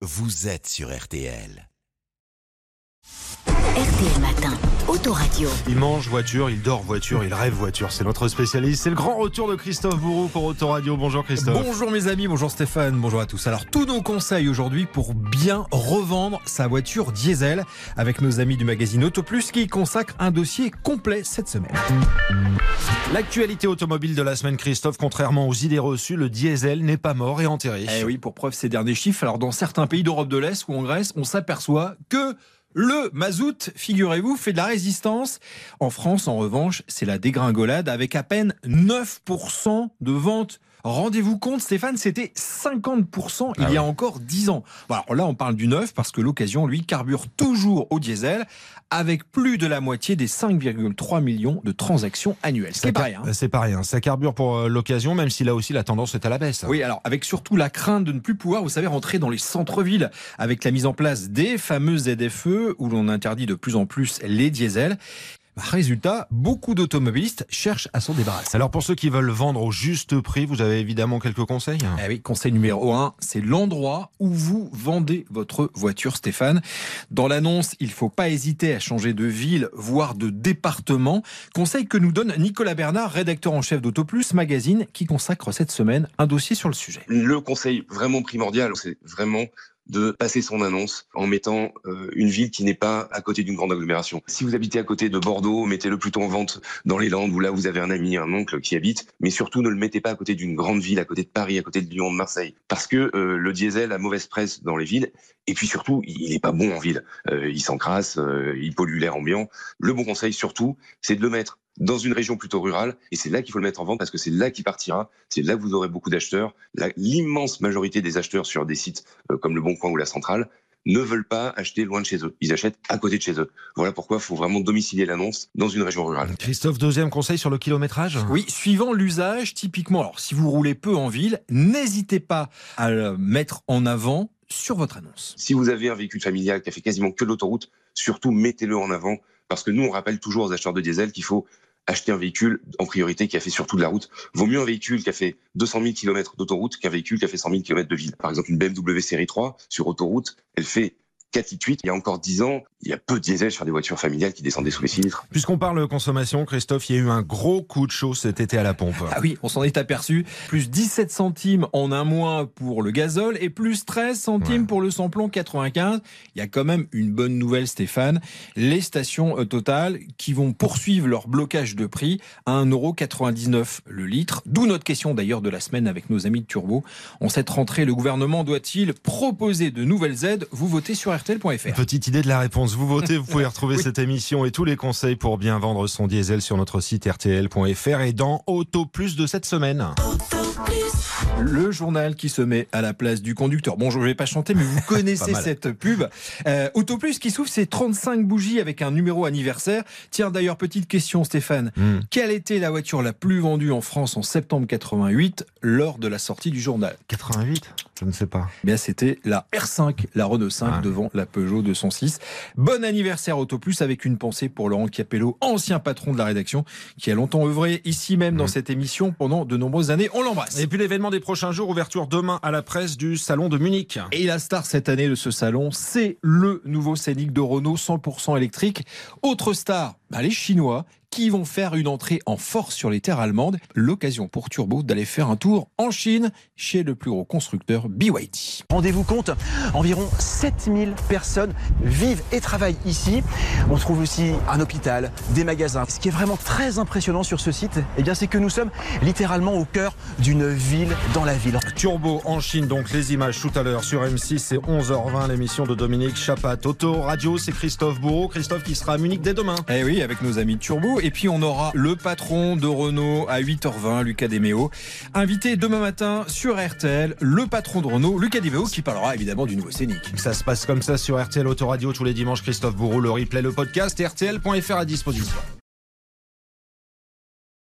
vous êtes sur RTL. RTL Matin, Autoradio. Il mange voiture, il dort voiture, il rêve voiture. C'est notre spécialiste. C'est le grand retour de Christophe Bourreau pour Autoradio. Bonjour Christophe. Bonjour mes amis, bonjour Stéphane, bonjour à tous. Alors tous nos conseils aujourd'hui pour bien revendre sa voiture diesel avec nos amis du magazine Autoplus qui y consacrent un dossier complet cette semaine. L'actualité automobile de la semaine, Christophe, contrairement aux idées reçues, le diesel n'est pas mort et enterré. Eh oui, pour preuve ces derniers chiffres. Alors dans certains pays d'Europe de l'Est ou en Grèce, on s'aperçoit que le mazout, figurez-vous, fait de la résistance. En France, en revanche, c'est la dégringolade avec à peine 9% de ventes. Rendez-vous compte, Stéphane, c'était 50% il Ah y a ouais. encore 10 ans. Bon, alors là, on parle du neuf parce que l'occasion, lui, carbure toujours au diesel avec plus de la moitié des 5,3 millions de transactions annuelles. C'est pas rien. hein. C'est pas rien. Ça carbure pour euh, l'occasion, même si là aussi la tendance est à la baisse. Oui, alors avec surtout la crainte de ne plus pouvoir, vous savez, rentrer dans les centres-villes avec la mise en place des fameux ZFE où l'on interdit de plus en plus les diesels. Résultat, beaucoup d'automobilistes cherchent à s'en débarrasser. Alors pour ceux qui veulent vendre au juste prix, vous avez évidemment quelques conseils? Eh oui, conseil numéro un, c'est l'endroit où vous vendez votre voiture, Stéphane. Dans l'annonce, il faut pas hésiter à changer de ville, voire de département. Conseil que nous donne Nicolas Bernard, rédacteur en chef d'Autoplus Magazine, qui consacre cette semaine un dossier sur le sujet. Le conseil vraiment primordial, c'est vraiment de passer son annonce en mettant euh, une ville qui n'est pas à côté d'une grande agglomération. Si vous habitez à côté de Bordeaux, mettez-le plutôt en vente dans les Landes où là vous avez un ami, un oncle qui habite, mais surtout ne le mettez pas à côté d'une grande ville, à côté de Paris, à côté de Lyon, de Marseille, parce que euh, le diesel a mauvaise presse dans les villes et puis surtout il n'est pas bon en ville. Euh, il s'encrasse, euh, il pollue l'air ambiant. Le bon conseil surtout, c'est de le mettre dans une région plutôt rurale, et c'est là qu'il faut le mettre en vente parce que c'est là qu'il partira, c'est là que vous aurez beaucoup d'acheteurs. L'immense majorité des acheteurs sur des sites euh, comme le Bon Coin ou la Centrale ne veulent pas acheter loin de chez eux. Ils achètent à côté de chez eux. Voilà pourquoi il faut vraiment domicilier l'annonce dans une région rurale. Christophe, deuxième conseil sur le kilométrage? Oui, suivant l'usage, typiquement, alors si vous roulez peu en ville, n'hésitez pas à le mettre en avant sur votre annonce. Si vous avez un véhicule familial qui a fait quasiment que l'autoroute, surtout mettez-le en avant parce que nous on rappelle toujours aux acheteurs de diesel qu'il faut acheter un véhicule en priorité qui a fait surtout de la route. Vaut mieux un véhicule qui a fait 200 000 km d'autoroute qu'un véhicule qui a fait 100 000 km de ville. Par exemple, une BMW série 3 sur autoroute, elle fait 4 litres 8. Il y a encore 10 ans, il y a peu de diesel sur des voitures familiales qui descendaient sous les 6 litres. Puisqu'on parle consommation, Christophe, il y a eu un gros coup de chaud cet été à la pompe. Ah oui, on s'en est aperçu. Plus 17 centimes en un mois pour le gazole et plus 13 centimes Ouais. pour le samplon 95. Il y a quand même une bonne nouvelle, Stéphane. Les stations euh, Total qui vont poursuivre leur blocage de prix à 1,99€ le litre. D'où notre question d'ailleurs de la semaine avec nos amis de Turbo. En cette rentrée, le gouvernement doit-il proposer de nouvelles aides? Vous votez sur RTL.fr. Petite idée de la réponse. Vous votez, vous pouvez retrouver Oui. cette émission et tous les conseils pour bien vendre son diesel sur notre site rtl.fr et dans Auto Plus de cette semaine. Le journal qui se met à la place du conducteur. Bon, je ne vais pas chanter, mais vous connaissez cette pub. Euh, Autoplus qui s'ouvre ses 35 bougies avec un numéro anniversaire. Tiens, d'ailleurs, petite question, Stéphane. Hmm. Quelle était la voiture la plus vendue en France en septembre 88 lors de la sortie du journal? 88 Je ne sais pas. Eh Bien, c'était la R5, la Renault 5 Ah. devant la Peugeot 206. Bon anniversaire Autoplus avec une pensée pour Laurent Capello, ancien patron de la rédaction, qui a longtemps œuvré ici même dans Hmm. cette émission pendant de nombreuses années. On l'embrasse. Et puis l'événement des prochains jours, ouverture demain à la presse du Salon de Munich. Et la star cette année de ce salon, c'est le nouveau Scénic de Renault 100% électrique. Autre star, bah, les Chinois qui vont faire une entrée en force sur les terres allemandes. L'occasion pour Turbo d'aller faire un tour en Chine chez le plus gros constructeur BYD. Rendez-vous compte, environ 7000 personnes vivent et travaillent ici. On trouve aussi un hôpital, des magasins. Ce qui est vraiment très impressionnant sur ce site, eh bien, c'est que nous sommes littéralement au cœur d'une ville dans la ville. Turbo en Chine, donc les images tout à l'heure sur M6, c'est 11h20, l'émission de Dominique Chapat. Auto Radio, c'est Christophe Bourreau. Christophe qui sera à Munich dès demain. Eh oui, avec nos amis de Turbo. Et puis on aura le patron de Renault à 8h20, Lucas Demeo. Invité demain matin sur RTL, le patron de Renault, Lucas Demeo, qui parlera évidemment du nouveau Scénic. Ça se passe comme ça sur RTL Autoradio tous les dimanches. Christophe Bourreau, le replay, le podcast, et RTL.fr à disposition.